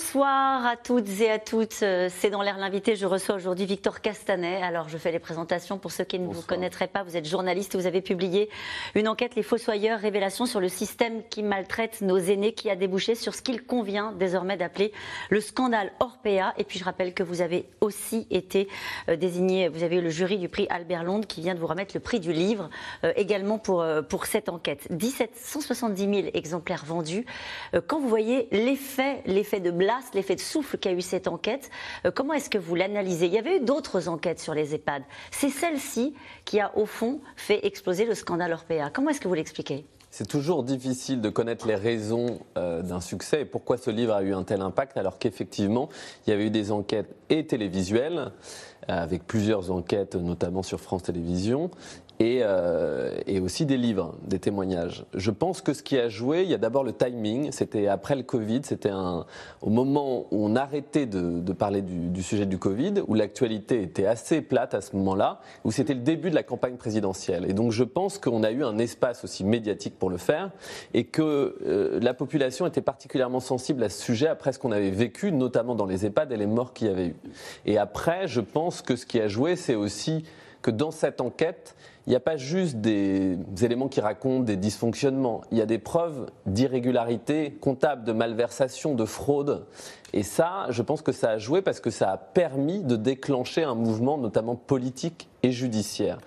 Bonsoir à toutes et à toutes. Euh, c'est dans l'air l'invité. Je reçois aujourd'hui Victor Castanet. Alors, je fais les présentations pour ceux qui ne vous connaîtraient pas. Vous êtes journaliste vous avez publié une enquête Les Fossoyeurs, révélation sur le système qui maltraite nos aînés, qui a débouché sur ce qu'il convient désormais d'appeler le scandale Orpea. Et puis, je rappelle que vous avez aussi été euh, désigné, vous avez eu le jury du prix Albert Londres qui vient de vous remettre le prix du livre euh, également pour, pour cette enquête. 1770 000 exemplaires vendus. Quand vous voyez l'effet, l'effet de l'effet de souffle qu'a eu cette enquête. Euh, comment est-ce que vous l'analysez? Il y avait eu d'autres enquêtes sur les EHPAD. C'est celle-ci qui a, au fond, fait exploser le scandale Orpea. Comment est-ce que vous l'expliquez? C'est toujours difficile de connaître les raisons euh, d'un succès et pourquoi ce livre a eu un tel impact, alors qu'effectivement, il y avait eu des enquêtes et télévisuelles, euh, avec plusieurs enquêtes, notamment sur France Télévisions, et, euh, et, aussi des livres, des témoignages. Je pense que ce qui a joué, il y a d'abord le timing. C'était après le Covid, c'était au moment où on arrêtait de, de parler du, du, sujet du Covid, où l'actualité était assez plate à ce moment-là, où c'était le début de la campagne présidentielle. Et donc je pense qu'on a eu un espace aussi médiatique pour le faire, et que euh, la population était particulièrement sensible à ce sujet après ce qu'on avait vécu, notamment dans les EHPAD et les morts qu'il y avait eu. Et après, je pense que ce qui a joué, c'est aussi que dans cette enquête, il n'y a pas juste des éléments qui racontent des dysfonctionnements, il y a des preuves d'irrégularité comptable, de malversation, de fraude. Et ça, je pense que ça a joué parce que ça a permis de déclencher un mouvement, notamment politique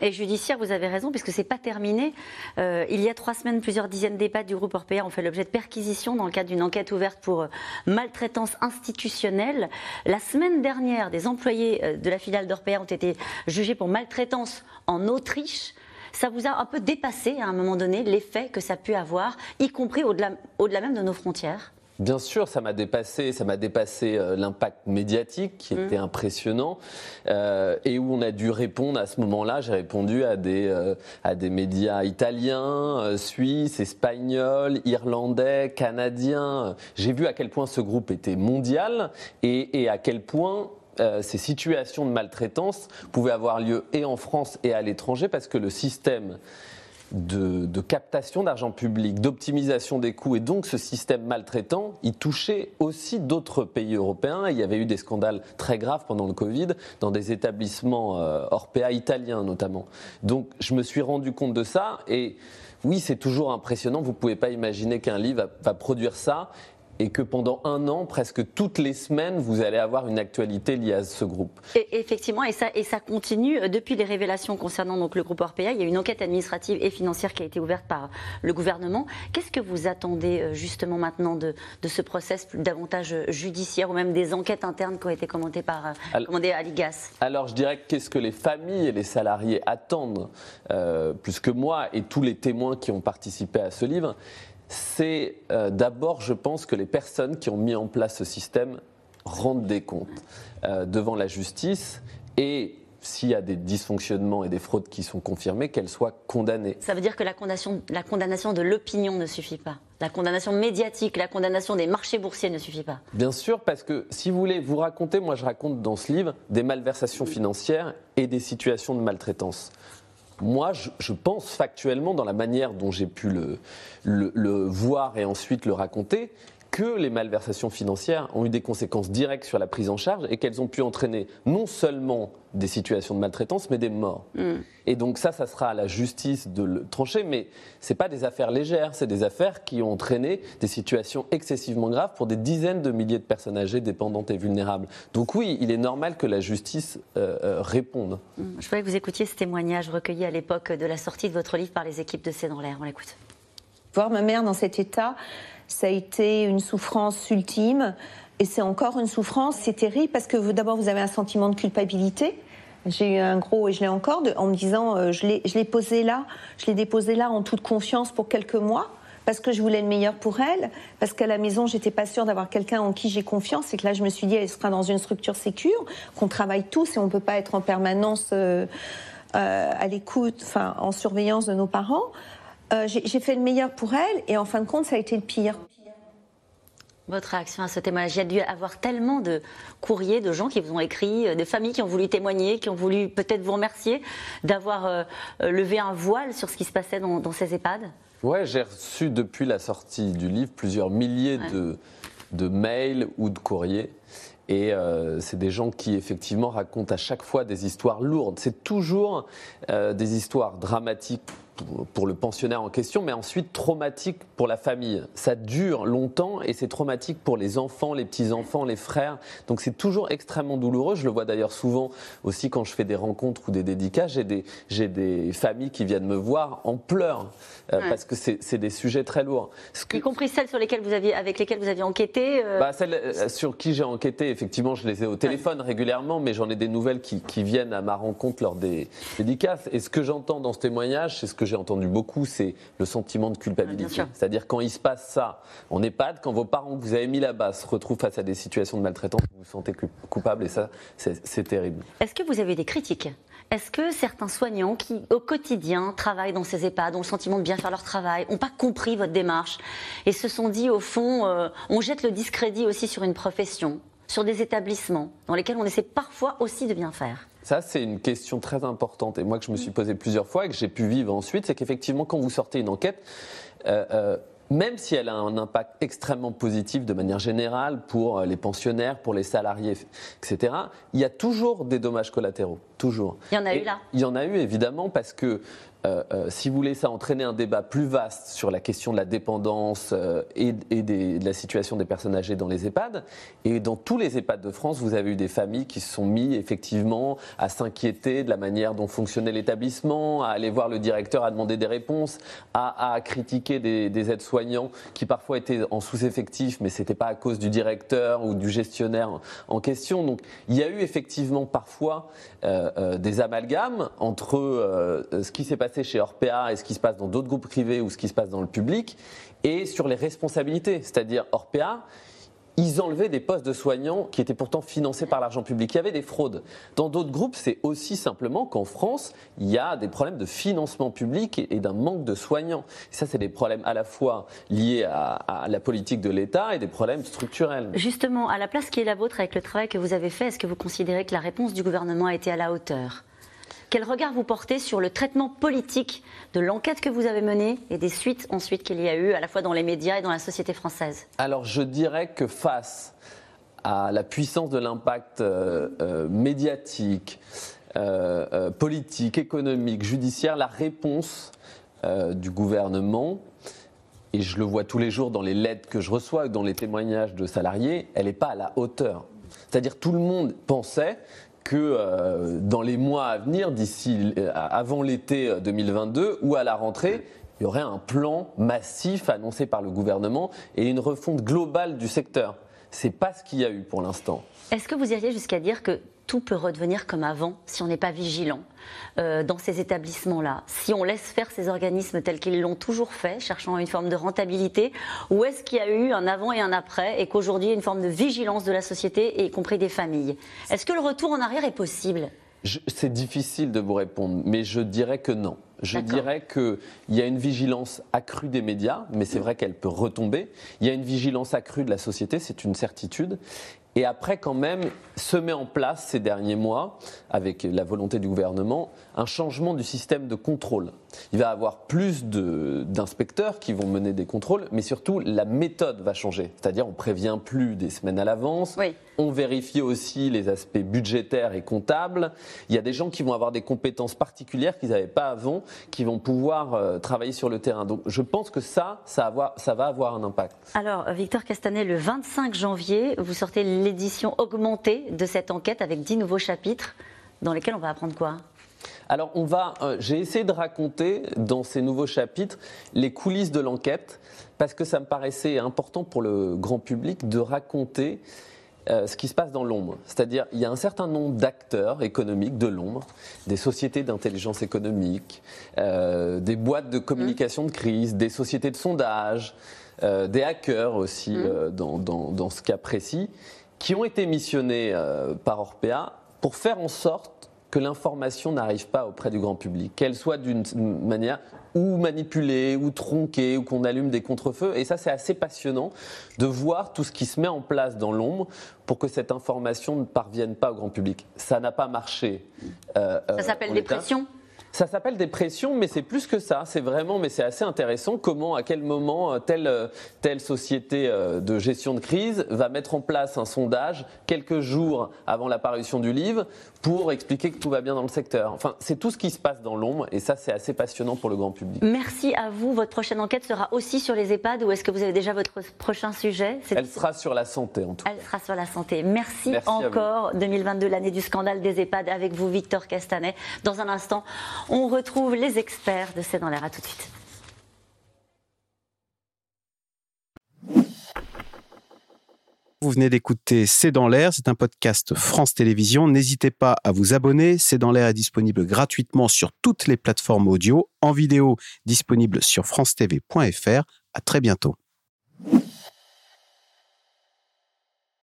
et judiciaire. Vous avez raison, puisque c'est pas terminé. Euh, il y a trois semaines, plusieurs dizaines d'EHPAD du groupe Orpea ont fait l'objet de perquisitions dans le cadre d'une enquête ouverte pour euh, maltraitance institutionnelle. La semaine dernière, des employés euh, de la filiale d'Orpea ont été jugés pour maltraitance en Autriche ça vous a un peu dépassé à un moment donné l'effet que ça pu avoir, y compris au-delà au -delà même de nos frontières? Bien sûr, ça m'a dépassé, ça m'a dépassé euh, l'impact médiatique qui était mmh. impressionnant euh, et où on a dû répondre à ce moment-là. J'ai répondu à des euh, à des médias italiens, suisses, espagnols, irlandais, canadiens. J'ai vu à quel point ce groupe était mondial et, et à quel point ces situations de maltraitance pouvaient avoir lieu et en France et à l'étranger parce que le système de, captation d'argent public, d'optimisation des coûts et donc ce système maltraitant, il touchait aussi d'autres pays européens. Il y avait eu des scandales très graves pendant le Covid dans des établissements euh, Orpea italiens notamment. Donc je me suis rendu compte de ça et oui, c'est toujours impressionnant. Vous ne pouvez pas imaginer qu'un livre va, produire ça et que pendant un an, presque toutes les semaines, vous allez avoir une actualité liée à ce groupe. Et, effectivement, et ça, et ça continue. Euh, depuis les révélations concernant donc, le groupe Orpea, il y a une enquête administrative et financière qui a été ouverte par le gouvernement. Qu'est-ce que vous attendez euh, justement maintenant de, de ce process davantage judiciaire ou même des enquêtes internes qui ont été commentées par euh, alors, à l'IGAS Alors je dirais qu'est-ce que les familles et les salariés attendent, plus que moi et tous les témoins qui ont participé à ce livre, c'est euh, d'abord, je pense, que les personnes qui ont mis en place ce système rendent des comptes euh, devant la justice et s'il y a des dysfonctionnements et des fraudes qui sont confirmées, qu'elles soient condamnées. Ça veut dire que la condamnation, la condamnation de l'opinion ne suffit pas. La condamnation médiatique, la condamnation des marchés boursiers ne suffit pas. Bien sûr, parce que si vous voulez vous raconter, moi je raconte dans ce livre des malversations financières et des situations de maltraitance moi, je, pense factuellement, dans la manière dont j'ai pu le, voir et ensuite le raconter, que les malversations financières ont eu des conséquences directes sur la prise en charge et qu'elles ont pu entraîner non seulement des situations de maltraitance, mais des morts. Mm. Et donc ça, ça sera à la justice de le trancher, mais ce pas des affaires légères, c'est des affaires qui ont entraîné des situations excessivement graves pour des dizaines de milliers de personnes âgées, dépendantes et vulnérables. Donc oui, il est normal que la justice euh, euh, réponde. Mm. Je voudrais que vous écoutiez ce témoignage recueilli à l'époque de la sortie de votre livre par les équipes de C'est dans l'air. On l'écoute. Voir ma mère dans cet état, ça a été une souffrance ultime. Et c'est encore une souffrance, c'est terrible parce que d'abord vous avez un sentiment de culpabilité. J'ai eu un gros, et je l'ai encore, en me disant, euh, je l'ai posé là, je l'ai déposé là en toute confiance pour quelques mois, parce que je voulais le meilleur pour elle, parce qu'à la maison, j'étais pas sûre d'avoir quelqu'un en qui j'ai confiance, et que là, je me suis dit, elle sera dans une structure sécure, qu'on travaille tous, et on peut pas être en permanence euh, euh, à l'écoute, en surveillance de nos parents. J'ai fait le meilleur pour elle, et en fin de compte, ça a été le pire. Votre réaction à ce témoignage? Il y a dû avoir tellement de courriers de gens qui vous ont écrit, euh, de familles qui ont voulu témoigner, qui ont voulu peut-être vous remercier d'avoir euh, euh, levé un voile sur ce qui se passait dans, ces EHPAD? Ouais, j'ai reçu depuis la sortie du livre plusieurs milliers de, de, mails ou de courriers. Et c'est des gens qui effectivement racontent à chaque fois des histoires lourdes. C'est toujours des histoires dramatiques pour le pensionnaire en question, mais ensuite traumatique pour la famille. Ça dure longtemps et c'est traumatique pour les enfants, les petits-enfants, les frères. Donc c'est toujours extrêmement douloureux. Je le vois d'ailleurs souvent aussi quand je fais des rencontres ou des dédicaces. J'ai des, j'ai des familles qui viennent me voir en pleurs euh, parce que c'est, des sujets très lourds. Y compris celles sur lesquelles vous aviez, avec lesquelles vous aviez enquêté euh, bah, Celles euh, sur qui j'ai enquêté, effectivement, je les ai au téléphone régulièrement, mais j'en ai des nouvelles qui, qui viennent à ma rencontre lors des dédicaces. Et ce que j'entends dans ce témoignage, c'est ce que j'ai entendu beaucoup, c'est le sentiment de culpabilité. C'est-à-dire quand il se passe ça en EHPAD, quand vos parents que vous avez mis là-bas se retrouvent face à des situations de maltraitance, vous vous sentez coupable et ça, c'est terrible. Est-ce que vous avez des critiques? Est-ce que certains soignants qui, au quotidien, travaillent dans ces EHPAD, ont le sentiment de bien faire leur travail, n'ont pas compris votre démarche et se sont dit, au fond, euh, on jette le discrédit aussi sur une profession, sur des établissements dans lesquels on essaie parfois aussi de bien faire? Ça, c'est une question très importante et moi que je me suis posée plusieurs fois et que j'ai pu vivre ensuite, c'est qu'effectivement, quand vous sortez une enquête, euh, euh, même si elle a un impact extrêmement positif de manière générale pour euh, les pensionnaires, pour les salariés, etc., il y a toujours des dommages collatéraux. Toujours. Il y en a eu là? Il y en a eu évidemment parce que euh, euh, si vous voulez, ça a entraîné un débat plus vaste sur la question de la dépendance euh, et, de la situation des personnes âgées dans les EHPAD. Et dans tous les EHPAD de France, vous avez eu des familles qui se sont mis effectivement à s'inquiéter de la manière dont fonctionnait l'établissement, à aller voir le directeur, à demander des réponses, à, critiquer des, aides-soignants qui parfois étaient en sous-effectif, mais ce n'était pas à cause du directeur ou du gestionnaire en question. Donc il y a eu effectivement parfois des amalgames entre ce qui s'est passé chez Orpea et ce qui se passe dans d'autres groupes privés ou ce qui se passe dans le public, et sur les responsabilités. C'est-à-dire, Orpea, ils enlevaient des postes de soignants qui étaient pourtant financés par l'argent public. Il y avait des fraudes. Dans d'autres groupes, c'est aussi simplement qu'en France, il y a des problèmes de financement public et d'un manque de soignants. Et ça, c'est des problèmes à la fois liés à la politique de l'État et des problèmes structurels. Justement, à la place qui est la vôtre avec le travail que vous avez fait, est-ce que vous considérez que la réponse du gouvernement a été à la hauteur? Quel regard vous portez sur le traitement politique de l'enquête que vous avez menée et des suites ensuite qu'il y a eu à la fois dans les médias et dans la société française Alors je dirais que face à la puissance de l'impact euh, euh, médiatique, euh, politique, économique, judiciaire, la réponse du gouvernement et je le vois tous les jours dans les lettres que je reçois, dans les témoignages de salariés, elle n'est pas à la hauteur. C'est-à-dire tout le monde pensait que euh, dans les mois à venir, d'ici euh, avant l'été 2022 euh, ou à la rentrée, il y aurait un plan massif annoncé par le gouvernement et une refonte globale du secteur. C'est pas ce qu'il y a eu pour l'instant. Est-ce que vous iriez jusqu'à dire que tout peut redevenir comme avant si on n'est pas vigilant euh, dans ces établissements-là Si on laisse faire ces organismes tels qu'ils l'ont toujours fait, cherchant une forme de rentabilité, ou est-ce qu'il y a eu un avant et un après et qu'aujourd'hui il y a une forme de vigilance de la société, y compris des familles? Est-ce que le retour en arrière est possible? C'est difficile de vous répondre, mais je dirais que non. Je dirais qu'il y a une vigilance accrue des médias, mais c'est vrai qu'elle peut retomber. Il y a une vigilance accrue de la société, c'est une certitude. Et après, quand même, se met en place ces derniers mois, avec la volonté du gouvernement, un changement du système de contrôle. Il va y avoir plus d'inspecteurs qui vont mener des contrôles, mais surtout la méthode va changer. C'est-à-dire, on prévient plus des semaines à l'avance. On vérifie aussi les aspects budgétaires et comptables. Il y a des gens qui vont avoir des compétences particulières qu'ils n'avaient pas avant, qui vont pouvoir euh, travailler sur le terrain. Donc, je pense que ça, ça, ça va avoir un impact. Alors, Victor Castanet, le 25 janvier, vous sortez l'édition augmentée de cette enquête avec 10 nouveaux chapitres dans lesquels on va apprendre quoi? Alors, on va. Euh, j'ai essayé de raconter dans ces nouveaux chapitres les coulisses de l'enquête parce que ça me paraissait important pour le grand public de raconter euh, ce qui se passe dans l'ombre. C'est-à-dire, il y a un certain nombre d'acteurs économiques de l'ombre, des sociétés d'intelligence économique, euh, des boîtes de communication de crise, des sociétés de sondage, des hackers aussi mmh. dans, dans, ce cas précis, qui ont été missionnés par Orpea pour faire en sorte que l'information n'arrive pas auprès du grand public, qu'elle soit d'une manière ou manipulée, ou tronquée, ou qu'on allume des contrefeux. Et ça, c'est assez passionnant de voir tout ce qui se met en place dans l'ombre pour que cette information ne parvienne pas au grand public. Ça n'a pas marché. Euh, ça s'appelle des pressions? Ça s'appelle des pressions, mais c'est plus que ça. C'est vraiment, mais c'est assez intéressant comment, à quel moment, euh, telle, euh, telle société euh, de gestion de crise va mettre en place un sondage quelques jours avant l'apparition du livre pour expliquer que tout va bien dans le secteur. Enfin, c'est tout ce qui se passe dans l'ombre et ça, c'est assez passionnant pour le grand public. Merci à vous. Votre prochaine enquête sera aussi sur les EHPAD ou est-ce que vous avez déjà votre prochain sujet? Elle sera sur la santé en tout cas. Elle sera sur la santé. Merci, encore. 2022, l'année du scandale des EHPAD avec vous, Victor Castanet. Dans un instant, on retrouve les experts de C'est dans l'air. À tout de suite. Vous venez d'écouter C'est dans l'air, c'est un podcast France Télévisions. N'hésitez pas à vous abonner. C'est dans l'air est disponible gratuitement sur toutes les plateformes audio, en vidéo disponible sur francetv.fr. À très bientôt.